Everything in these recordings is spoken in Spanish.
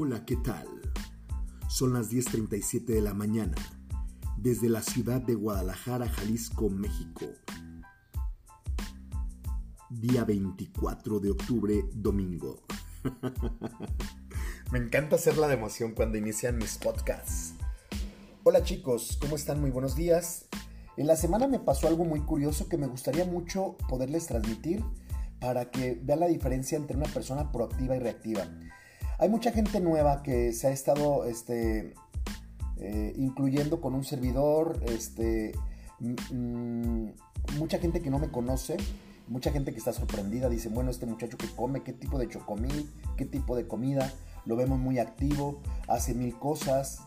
Hola, ¿qué tal? Son las 10.37 de la mañana, desde la ciudad de Guadalajara, Jalisco, México. Día 24 de octubre, domingo. Me encanta hacer la de emoción cuando inician mis podcasts. Hola chicos, ¿cómo están? Muy buenos días. En la semana me pasó algo muy curioso que me gustaría mucho poderles transmitir para que vean la diferencia entre una persona proactiva y reactiva. Hay mucha gente nueva que se ha estado este, eh, incluyendo con un servidor, este, mm, mucha gente que no me conoce, mucha gente que está sorprendida, dice, bueno, este muchacho que come, qué tipo de chocomil, qué tipo de comida, lo vemos muy activo, hace mil cosas,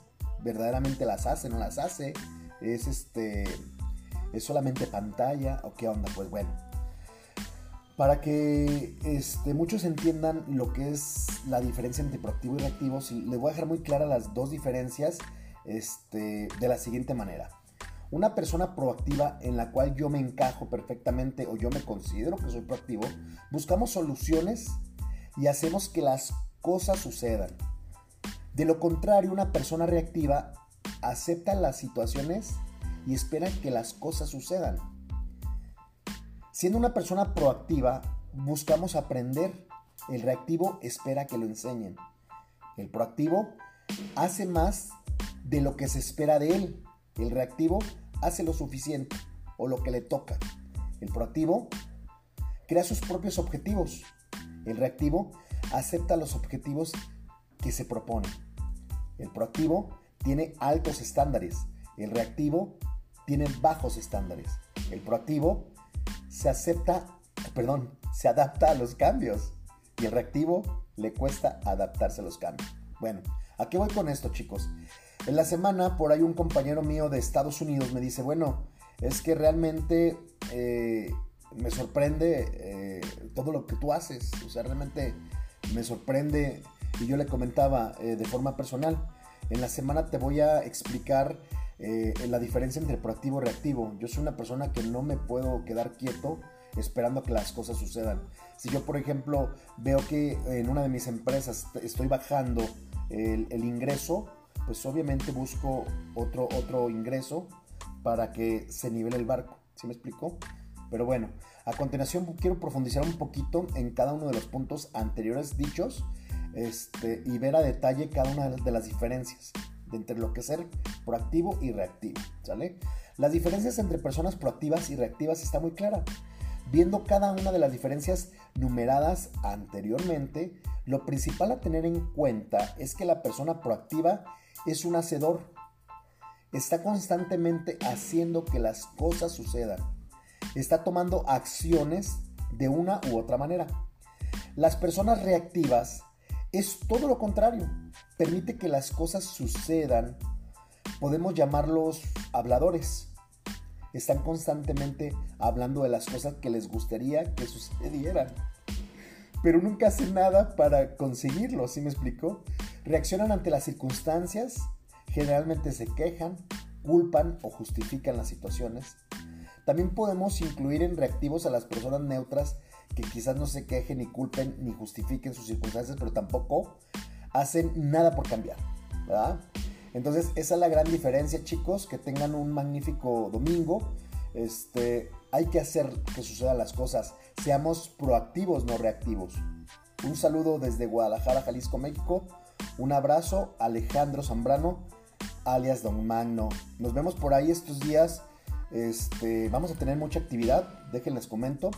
verdaderamente las hace, no las hace, es este, es solamente pantalla, o qué onda, pues bueno para que este, muchos entiendan lo que es la diferencia entre proactivo y reactivo, les voy a dejar muy claras las dos diferencias este, de la siguiente manera. Una persona proactiva en la cual yo me encajo perfectamente o yo me considero que soy proactivo, buscamos soluciones y hacemos que las cosas sucedan. De lo contrario, una persona reactiva acepta las situaciones y espera que las cosas sucedan. Siendo una persona proactiva, buscamos aprender. El reactivo espera que lo enseñen. El proactivo hace más de lo que se espera de él. El reactivo hace lo suficiente o lo que le toca. El proactivo crea sus propios objetivos. El reactivo acepta los objetivos que se propone. El proactivo tiene altos estándares. El reactivo tiene bajos estándares. El proactivo se acepta, perdón, se adapta a los cambios y el reactivo le cuesta adaptarse a los cambios. Bueno, ¿a qué voy con esto, chicos? En la semana, por ahí un compañero mío de Estados Unidos me dice, bueno, es que realmente eh, me sorprende eh, todo lo que tú haces. O sea, realmente me sorprende. Y yo le comentaba eh, de forma personal, en la semana te voy a explicar eh, la diferencia entre proactivo y reactivo. Yo soy una persona que no me puedo quedar quieto esperando que las cosas sucedan. Si yo, por ejemplo, veo que en una de mis empresas estoy bajando el, ingreso, pues obviamente busco otro, otro ingreso para que se nivele el barco. ¿Sí me explico? Pero bueno, a continuación quiero profundizar un poquito en cada uno de los puntos anteriores dichos este, y ver a detalle cada una de las diferencias entre lo que es ser proactivo y reactivo, ¿sale? Las diferencias entre personas proactivas y reactivas está muy clara. Viendo cada una de las diferencias numeradas anteriormente, lo principal a tener en cuenta es que la persona proactiva es un hacedor. Está constantemente haciendo que las cosas sucedan. Está tomando acciones de una u otra manera. Las personas reactivas es todo lo contrario. Permite que las cosas sucedan. Podemos llamarlos habladores. Están constantemente hablando de las cosas que les gustaría que sucedieran. Pero nunca hacen nada para conseguirlo, ¿sí me explico? Reaccionan ante las circunstancias, generalmente se quejan, culpan o justifican las situaciones. También podemos incluir en reactivos a las personas neutras que quizás no se quejen ni culpen ni justifiquen sus circunstancias, pero tampoco hacen nada por cambiar, ¿verdad? Entonces, esa es la gran diferencia, chicos, que tengan un magnífico domingo. Este, hay que hacer que sucedan las cosas. Seamos proactivos, no reactivos. Un saludo desde Guadalajara, Jalisco, México. Un abrazo, Alejandro Zambrano, alias Don Magno. Nos vemos por ahí estos días. Este, vamos a tener mucha actividad, déjenles comento.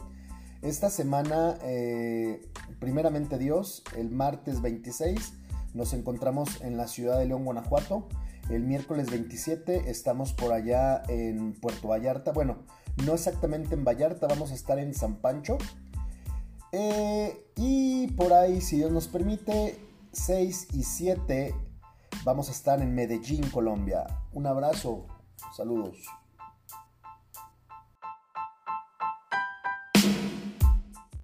Esta semana, eh, primeramente Dios, el martes 26 nos encontramos en la ciudad de León, Guanajuato. El miércoles 27 estamos por allá en Puerto Vallarta. Bueno, no exactamente en Vallarta, vamos a estar en San Pancho. Eh, y por ahí, si Dios nos permite, 6 y 7 vamos a estar en Medellín, Colombia. Un abrazo, saludos.